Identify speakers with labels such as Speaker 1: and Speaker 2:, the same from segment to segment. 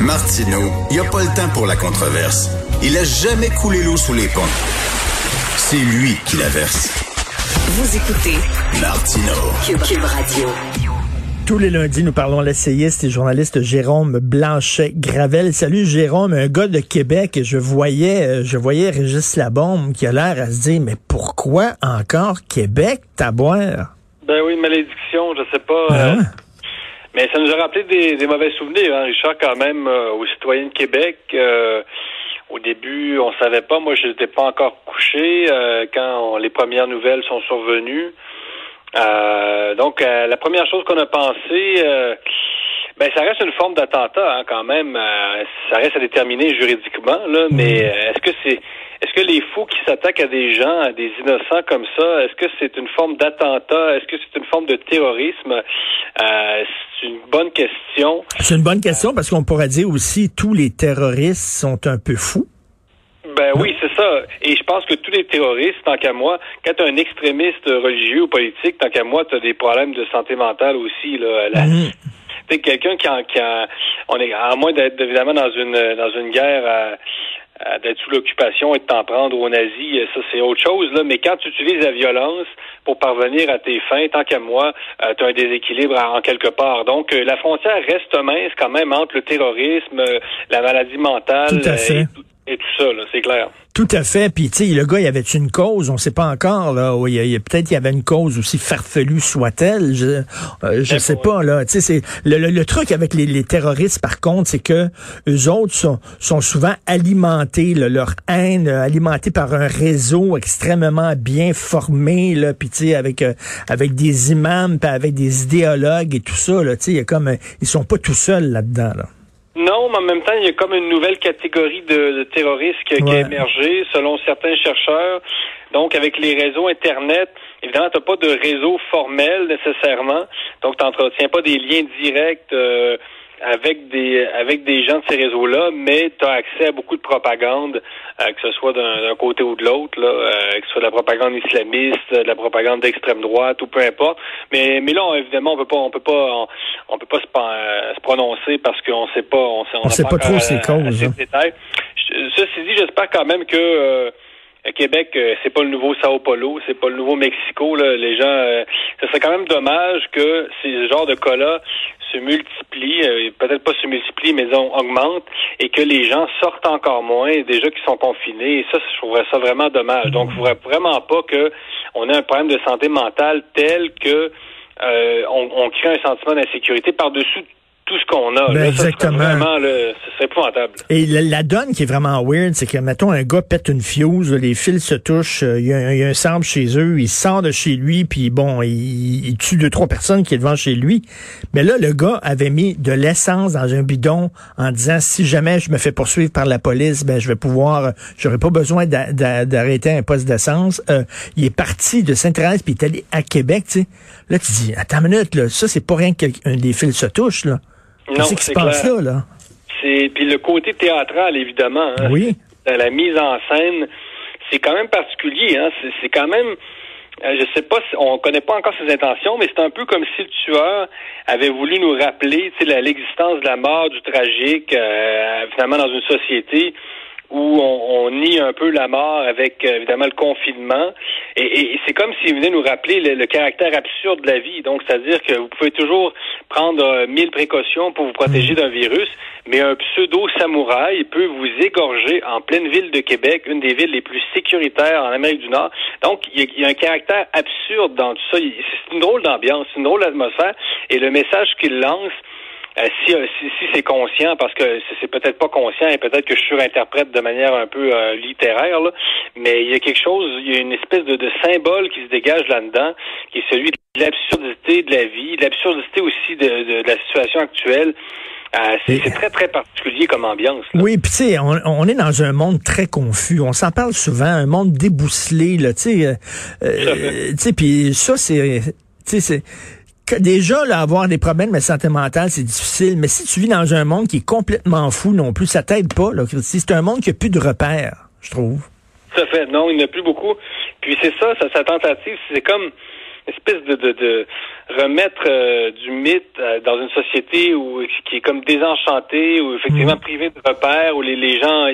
Speaker 1: Martineau, il n'y a pas le temps pour la controverse. Il a jamais coulé l'eau sous les ponts. C'est lui qui la verse.
Speaker 2: Vous écoutez
Speaker 1: Martineau.
Speaker 2: Cube, Radio.
Speaker 3: Tous les lundis, nous parlons à l'essayiste et journaliste Jérôme Blanchet-Gravel. Salut Jérôme, un gars de Québec. Je voyais, euh, je voyais Régis Labombe qui a l'air à se dire, mais pourquoi encore Québec, boire?
Speaker 4: Ben oui, malédiction, je sais pas.
Speaker 3: Ah
Speaker 4: euh? Mais ça nous a rappelé des, des mauvais souvenirs, hein, Richard, quand même, euh, aux citoyens de Québec. euh, au début, on savait pas. Moi, je n'étais pas encore couché euh, quand on- les premières nouvelles sont survenues. Euh, donc, euh, la première chose qu'on a pensé, euh, ben, ça reste une forme d'attentat, hein, quand même. Euh, ça reste à déterminer juridiquement, là. Mais euh, est-ce que c'est, est-ce que les fous qui s'attaquent à des gens, à des innocents comme ça, est-ce que c'est une forme d'attentat? Est-ce que c'est une forme de terrorisme? Euh, C'est une bonne question.
Speaker 3: C'est une bonne question parce qu'on pourrait dire aussi tous les terroristes sont un peu fous.
Speaker 4: Ben oui, c'est ça. Et je pense que tous les terroristes, tant qu'à moi, quand tu un extrémiste religieux ou politique, tant qu'à moi, tu as des problèmes de santé mentale aussi. Là. La-. Tu sais, quelqu'un qui, en- qui en- on est à moins d'être évidemment dans une dans une guerre à- d'être sous l'occupation et de t'en prendre aux nazis, ça c'est autre chose là. Mais quand tu utilises la violence pour parvenir à tes fins, tant qu'à moi, tu as un déséquilibre en, quelque part. Donc euh, la frontière reste mince quand même entre le terrorisme, euh, la maladie mentale
Speaker 3: Tout à
Speaker 4: euh,
Speaker 3: fait.
Speaker 4: et, tout- et tout ça. C'est clair.
Speaker 3: Tout à fait. Puis, tu sais, le gars, il avait une cause? On sait pas encore, là. Il y a- peut-être qu'il y avait une cause aussi farfelue soit-elle. Je, euh, je
Speaker 4: Ben,
Speaker 3: sais pas, là. Tu sais, c'est, le, le- le truc avec les, les terroristes, par contre, c'est que eux autres sont, sont souvent alimentés, là, leur haine, euh, alimentée par un réseau extrêmement bien formé, là. Puis, sais, avec, euh, avec des imams, puis avec des idéologues et tout ça, là. Tu sais, il y a comme, euh, ils sont pas tout seuls là-dedans, là.
Speaker 4: Non, mais en même temps, il y a comme une nouvelle catégorie de, de terroristes qui, a émergé, selon certains chercheurs. Donc, avec les réseaux Internet, évidemment, tu n'as pas de réseau formel nécessairement. Donc, tu n'entretiens pas des liens directs euh, avec des avec des gens de ces réseaux-là, mais tu as accès à beaucoup de propagande, euh, que ce soit d'un côté ou de l'autre, là, euh, que ce soit de la propagande islamiste, de la propagande d'extrême droite ou peu importe. Mais mais là, on- évidemment, on peut pas on peut pas on, on peut pas se, euh, se prononcer parce qu'on sait pas on sait,
Speaker 3: On sait pas trop
Speaker 4: euh,
Speaker 3: causes, hein.
Speaker 4: Ceci dit, j'espère quand même que euh, Québec, c'est pas le nouveau Sao Paulo, c'est pas le nouveau Mexico. Là. Les gens, euh, ce serait quand même dommage que ces genres de cas-là se multiplient, euh, peut-être pas se multiplient, mais on augmente, et que les gens sortent encore moins, déjà qui sont confinés. Et ça, je trouverais ça vraiment dommage. Donc, il faudrait vraiment pas que on ait un problème de santé mentale tel que euh, on, on crée un sentiment d'insécurité par-dessus tout ce qu'on a.
Speaker 3: Ben,
Speaker 4: Là, ça serait
Speaker 3: exactement.
Speaker 4: Vraiment, là, ce serait épouvantable.
Speaker 3: Et la, la donne qui est vraiment weird, c'est que, mettons, un gars pète une fuse, les fils se touchent, euh, il y, a il y a un sample chez eux, il sort de chez lui, puis bon, il, il tue deux, trois personnes qui est devant chez lui. Mais là, le gars avait mis de l'essence dans un bidon en disant, si jamais je me fais poursuivre par la police, ben, je vais pouvoir, euh, j'aurai pas besoin d'a- d'a- d'arrêter un poste d'essence. Euh, il est parti de Sainte-Thérèse, puis il est allé à Québec, tu sais. Là, tu dis, attends une minute, là, ça, c'est pas rien qu'un des fils se touche, là.
Speaker 4: Non,
Speaker 3: Qu'est-ce qui se
Speaker 4: c'est
Speaker 3: passe là, là?
Speaker 4: C'est puis le côté théâtral évidemment. hein.
Speaker 3: Oui.
Speaker 4: La, mise en scène, c'est quand même particulier. Hein. C'est, c'est quand même, euh, je sais pas, si, on connaît pas encore ses intentions, mais c'est un peu comme si le tueur avait voulu nous rappeler, tu sais, la- l'existence de la mort, du tragique, euh, finalement dans une société où on, on nie un peu la mort avec euh, évidemment le confinement. Et, et- et c'est comme s'il venait nous rappeler le, le caractère absurde de la vie. Donc, c'est-à-dire que vous pouvez toujours prendre euh, mille précautions pour vous protéger d'un virus, mais un pseudo-samouraï peut vous égorger en pleine ville de Québec, une des villes les plus sécuritaires en Amérique du Nord. Donc, il y y a un caractère absurde dans tout ça. C'est une drôle d'ambiance, c'est une drôle d'atmosphère. Et le message qu'il lance, euh, si, euh, si, si c'est conscient, parce que c'est- peut-être pas conscient et peut-être que je surinterprète de manière un peu euh, littéraire, là, mais il y a quelque chose, il y a une espèce de, de symbole qui se dégage là-dedans, qui est celui de l'absurdité de la vie, de l'absurdité aussi de, de- de la situation actuelle. Euh, c'est très, très particulier comme ambiance. là.
Speaker 3: Oui, puis tu sais, on, on est dans un monde très confus. On s'en parle souvent, un monde débousselé, là, tu sais. euh, puis ça, c'est, tu sais, c'est que déjà là, avoir des problèmes de santé mentale, c'est difficile. Mais si tu vis dans un monde qui est complètement fou non plus, ça t'aide pas. Là, c'est un monde qui a plus de repères, je trouve.
Speaker 4: À fait. Non, il n'y a plus beaucoup. Puis c'est ça, ça, sa tentative, c'est comme espèce de, de, de remettre euh, du mythe euh, dans une société où qui est comme désenchantée, où effectivement mm. privée de repères, où les, les gens,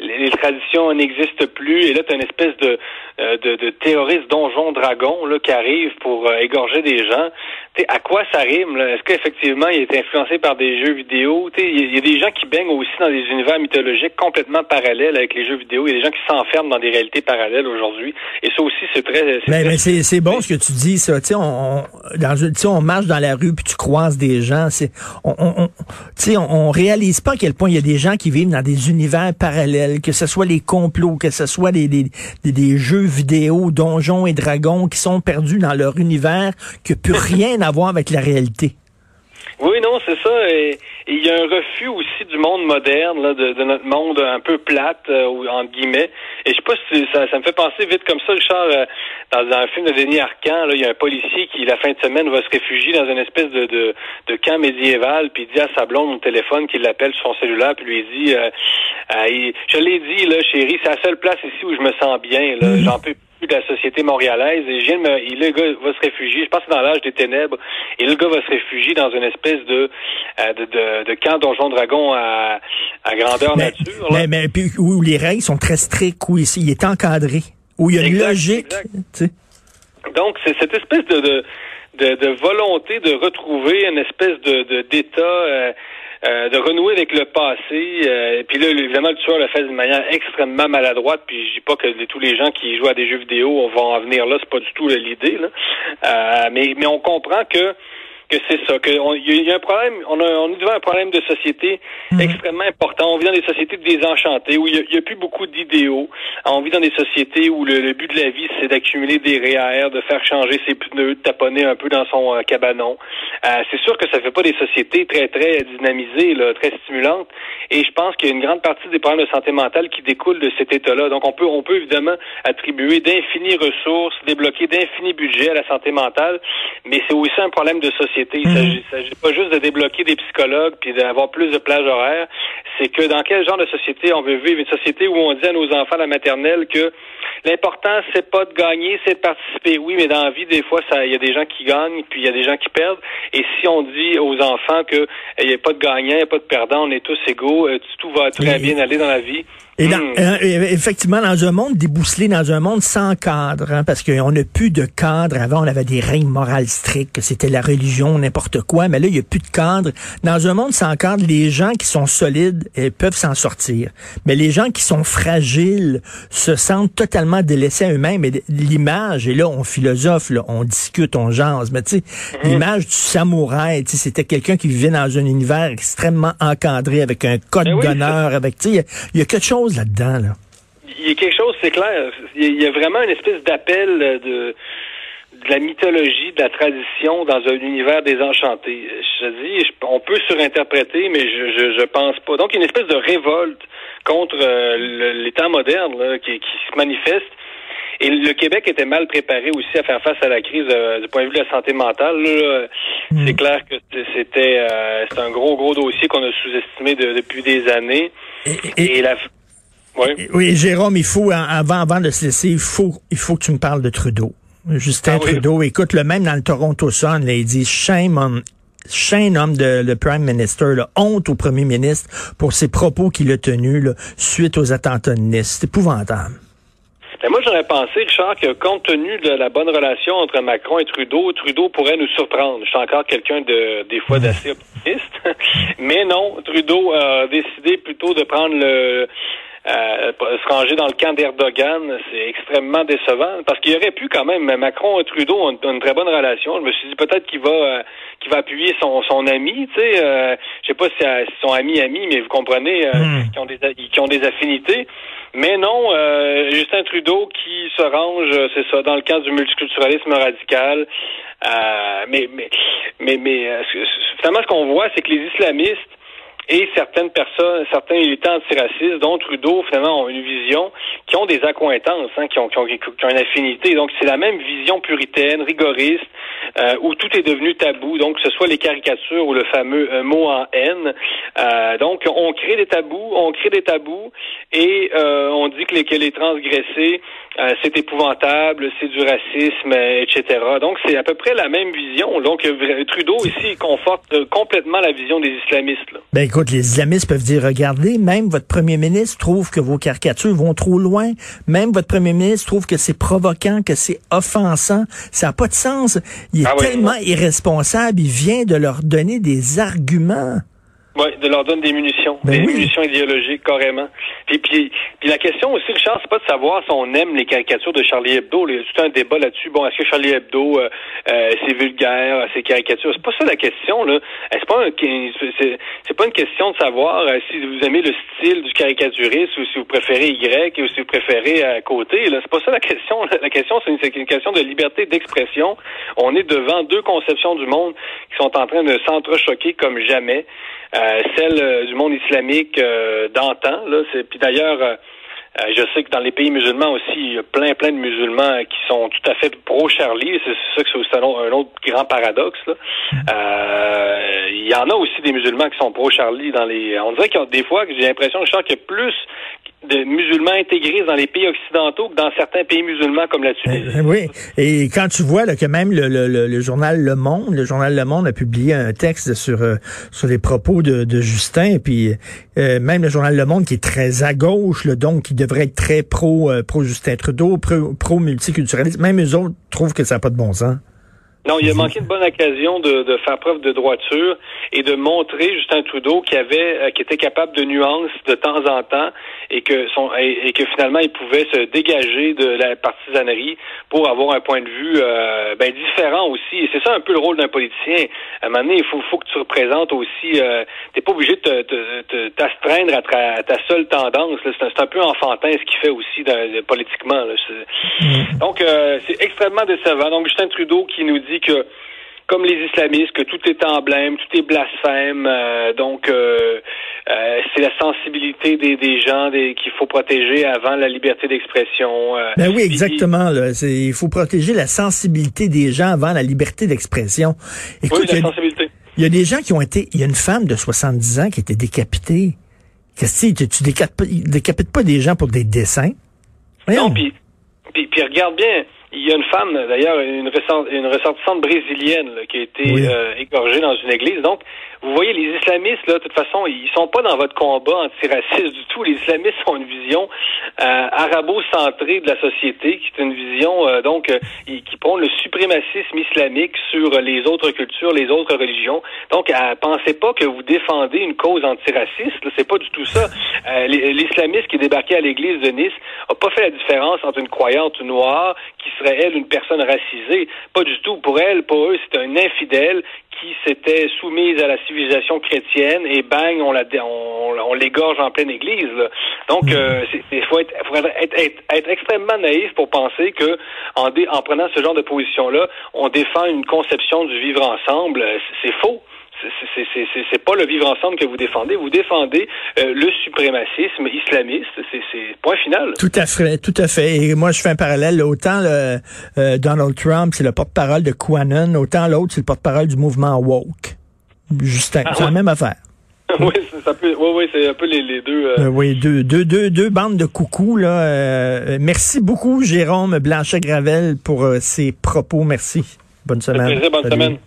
Speaker 4: les, traditions n'existent plus, et là tu as une espèce de, euh, de, de terroriste donjon dragon là qui arrive pour égorger des gens. T'sais, à quoi ça rime Est-ce qu'effectivement il est influencé par des jeux vidéo? Il y, a des gens qui baignent aussi dans des univers mythologiques complètement parallèles avec les jeux vidéo. Il y a des gens qui s'enferment dans des réalités parallèles aujourd'hui, et ça aussi c'est très.
Speaker 3: Mais, mais c'est bon ce que tu dis ça. Tu sais, on, dans on marche dans la rue puis tu croises des gens, c'est on, on, on, réalise pas à quel point il y a des gens qui vivent dans des univers parallèles, que ce soit les complots, que ce soit des, des, des, jeux vidéo, donjons et dragons qui sont perdus dans leur univers, qui plus rien à voir avec la réalité.
Speaker 4: Oui, non, c'est ça. Et il y a un refus aussi du monde moderne, là, de, notre monde un peu plate, euh, entre guillemets. Et je sais pas si ça, ça me fait penser vite comme ça, Richard, euh, dans un film de Denis Arcand, là, il y a un policier qui, la fin de semaine, va se réfugier dans une espèce de, de, de camp médiéval, puis il dit à sa blonde au téléphone qu'il l'appelle sur son cellulaire, puis lui dit, euh, je l'ai dit, là, chérie, c'est la seule place ici où je me sens bien, là, mm-hmm. j'en peux de la société montréalaise. Et, je le gars va se réfugier, je pense que c'est dans l'âge des ténèbres, et le gars va se réfugier dans une espèce de, euh, de, de, de, camp donjon dragon à, à grandeur nature.
Speaker 3: Mais, mais puis, où les règles sont très strictes, où il est encadré, où il y a une logique.
Speaker 4: Donc, c'est cette espèce de, de de, de, volonté de retrouver une espèce de d'état euh, euh, de renouer avec le passé. Euh, puis là, évidemment, le tueur le fait d'une manière extrêmement maladroite. Puis je dis pas que tous les gens qui jouent à des jeux vidéo vont en venir là. C'est pas du tout l'idée. Là. Euh, mais, mais on comprend que que c'est ça, qu'il y, a un problème, on, a, on est devant un problème de société mhm. extrêmement important. On vit dans des sociétés désenchantées où il n'y a, plus beaucoup d'idéaux. On vit dans des sociétés où le, but de la vie, c'est d'accumuler des REER, de faire changer ses pneus, de taponner un peu dans son euh, cabanon. Euh, c'est sûr que ça fait pas des sociétés très, très dynamisées, là, très stimulantes. Et je pense qu'il y a une grande partie des problèmes de santé mentale qui découlent de cet état-là. Donc, on peut, on peut évidemment attribuer d'infinies ressources, débloquer d'infinis budgets à la santé mentale, mais c'est aussi un problème de société il ne mhm. s'agit pas juste de débloquer des psychologues puis d'avoir plus de plages horaires. C'est que dans quel genre de société on veut vivre? Une société où on dit à nos enfants à la maternelle que l'important, c'est pas de gagner, c'est de participer. Oui, mais dans la vie, des fois, il y a des gens qui gagnent puis il y a des gens qui perdent. Et si on dit aux enfants qu'il n'y a pas de gagnant, il n'y a pas de perdant, on est tous égaux, euh, tout va très bien aller dans la vie,
Speaker 3: et hmm. euh, effectivement, dans un monde débousselé, dans un monde sans cadre, hein, parce qu'on n'a plus de cadre. Avant, on avait des règles morales strictes, c'était la religion, n'importe quoi, mais là, il n'y a plus de cadre. Dans un monde sans cadre, les gens qui sont solides eh, peuvent s'en sortir. Mais les gens qui sont fragiles se sentent totalement délaissés à eux-mêmes. Et l'image, et là, on philosophe, là, on discute, on jase, mais tu sais, hmm. l'image du samouraï, c'était quelqu'un qui vivait dans un univers extrêmement encadré, avec un code ben d'honneur, avec, tu sais, il y a quelque chose là-dedans.
Speaker 4: Il y a quelque chose, c'est clair. Il y a vraiment une espèce d'appel de, la mythologie, de la tradition dans un univers désenchanté. Je dis, on peut surinterpréter, mais je, je, pense pas. Donc, il y a une espèce de révolte contre euh, l'État moderne qui, se manifeste. Et le Québec était mal préparé aussi à faire face à la crise euh, du point de vue de la santé mentale. Hmm. C'est clair que c'était euh, un gros, gros dossier qu'on a sous-estimé depuis des années.
Speaker 3: Et, la... oui. Jérôme, il faut, avant, avant de se laisser, il faut, il faut que tu me parles de Trudeau. Justin ah Trudeau, écoute, le même dans le Toronto Sun, là, il dit shame on Shame homme de le Prime Minister, honte au Premier ministre pour ses propos qu'il a tenus suite aux attentats de Nice. C'est épouvantable.
Speaker 4: Ben moi, j'aurais pensé, Richard, que compte tenu de la bonne relation entre Macron et Trudeau, Trudeau pourrait nous surprendre. Je suis encore quelqu'un de des fois d'assez optimiste. Mais non, Trudeau a décidé plutôt de prendre le euh, se ranger dans le camp d'Erdogan, c'est extrêmement décevant parce qu'il aurait pu quand même. Macron et Trudeau ont une très bonne relation. Je me suis dit peut-être qu'il va euh, qu'il va appuyer son, son ami. Tu sais, euh, je sais pas si c'est son ami ami, mais vous comprenez, euh, hmm. qui ont des qui ont des affinités. Mais non, euh, Justin Trudeau qui se range, c'est ça, dans le cadre du multiculturalisme radical. Euh, mais mais mais, mais finalement, ce qu'on voit, c'est que les islamistes et certaines personnes, certains militants antiracistes, dont Trudeau, finalement, ont une vision, qui ont des accointances, hein, qui, ont, une affinité. Donc, c'est la même vision puritaine, rigoriste, euh, où tout est devenu tabou, donc que ce soit les caricatures ou le fameux euh, mot en haine. Euh, donc, on crée des tabous, on crée des tabous, et on dit que les, que les transgressés, c'est épouvantable, c'est du racisme, etc. Donc, c'est à peu près la même vision. Donc, Trudeau ici conforte complètement la vision des islamistes. Là.
Speaker 3: Ben les islamistes peuvent dire, regardez, même votre premier ministre trouve que vos caricatures vont trop loin. Même votre premier ministre trouve que c'est provoquant, que c'est offensant. Ça n'a pas de sens. Il est ah tellement irresponsable, il vient de leur donner des arguments.
Speaker 4: Oui, de leur donner des munitions, ben des munitions idéologiques carrément. Et puis, puis la question aussi, Richard, c'est pas de savoir si on aime les caricatures de Charlie Hebdo. Il y a tout un débat là-dessus. Bon, est-ce que Charlie Hebdo, euh, euh, c'est vulgaire, c'est caricatures? C'est pas ça la question là. C'est pas c'est pas une question de savoir euh, si vous aimez le style du caricaturiste ou si vous préférez Y ou si vous préférez à côté. Là, c'est pas ça la question. La question, c'est une, une, question de liberté d'expression. On est devant deux conceptions du monde qui sont en train de s'entrechoquer comme jamais. Euh, celle euh, du monde islamique euh, d'antan. Là, c'est puis d'ailleurs. je sais que dans les pays musulmans aussi, il y a plein, plein de musulmans qui sont tout à fait pro-Charlie. C'est ça que c'est un, autre grand paradoxe. Là. il y en a aussi des musulmans qui sont pro-Charlie dans les. On dirait qu'il y a des fois que j'ai l'impression, Richard, qu'il y a plus de musulmans intégrés dans les pays occidentaux que dans certains pays musulmans comme la Tunisie.
Speaker 3: Eh, oui, et quand tu vois là, que même le, le, le, journal Le Monde, le journal Le Monde a publié un texte sur euh, sur les propos de, de Justin, et puis euh, même le journal Le Monde qui est très à gauche, là, donc qui devrait être très pro euh, pro Justin Trudeau, pro, pro multiculturalisme, même eux autres trouvent que ça n'a pas de bon sens.
Speaker 4: Non, il a manqué une bonne occasion de, de, faire preuve de droiture et de montrer Justin Trudeau qui avait, euh, qui était capable de nuances de temps en temps et que son et, que finalement il pouvait se dégager de la partisanerie pour avoir un point de vue euh, ben, différent aussi. Et c'est ça un peu le rôle d'un politicien. À un moment donné, il faut, faut que tu représentes aussi. Euh, T'es pas obligé de t'astreindre à, ta seule tendance. C'est un, peu enfantin ce qu'il fait aussi dans, politiquement. Là. Mm. Donc euh, c'est extrêmement décevant. Donc Justin Trudeau qui nous dit dit que comme les islamistes, que tout est emblème, tout est blasphème. Euh, donc, euh, euh, c'est la sensibilité des, des gens qu'il faut protéger avant la liberté d'expression.
Speaker 3: ben oui, exactement. il faut protéger la sensibilité des gens avant la liberté d'expression.
Speaker 4: oui, la sensibilité.
Speaker 3: Il y a des gens qui ont été... Il y a une femme de 70 ans qui a été décapitée. Qu'est-ce que tu, tu décapites, pas des gens pour des dessins?
Speaker 4: Non, puis, puis regarde bien il y a une femme, d'ailleurs, une, une ressortissante brésilienne qui a été euh, égorgée dans une église. Donc, vous voyez, les islamistes, là, de toute façon, ils sont pas dans votre combat antiraciste du tout. Les islamistes ont une vision euh, arabo-centrée de la société, qui est une vision, euh, donc, qui prône le suprémacisme islamique sur les autres cultures, les autres religions. Donc, pensez pas que vous défendez une cause antiraciste. C'est pas du tout ça. L'islamiste qui est débarqué à l'église de Nice a pas fait la différence entre une croyante noire qui serait, elle, une personne racisée. Pas du tout. Pour elle, pour eux, c'est un infidèle qui s'était soumise à la civilisation chrétienne et bang, on, la, on, l'égorge en pleine église. Donc, il mm. euh, faut, être, faut être, être, extrêmement naïf pour penser que en, en prenant ce genre de position-là, on défend une conception du vivre ensemble. C'est faux c'est pas le vivre ensemble que vous défendez. Vous défendez euh, le suprémacisme islamiste. C'est point final.
Speaker 3: Tout à fait, tout à fait. Et moi, je fais un parallèle. Autant le, euh, Donald Trump, c'est le porte-parole de QAnon, autant l'autre, c'est le porte-parole du mouvement woke. Justin, c'est la même affaire.
Speaker 4: oui, c'est un peu les, deux.
Speaker 3: Euh, oui, deux, deux, deux, deux bandes de coucou. Là. merci beaucoup, Jérôme Blanchet-Gravel, pour ces propos. Merci. Bonne semaine.
Speaker 4: bonne semaine.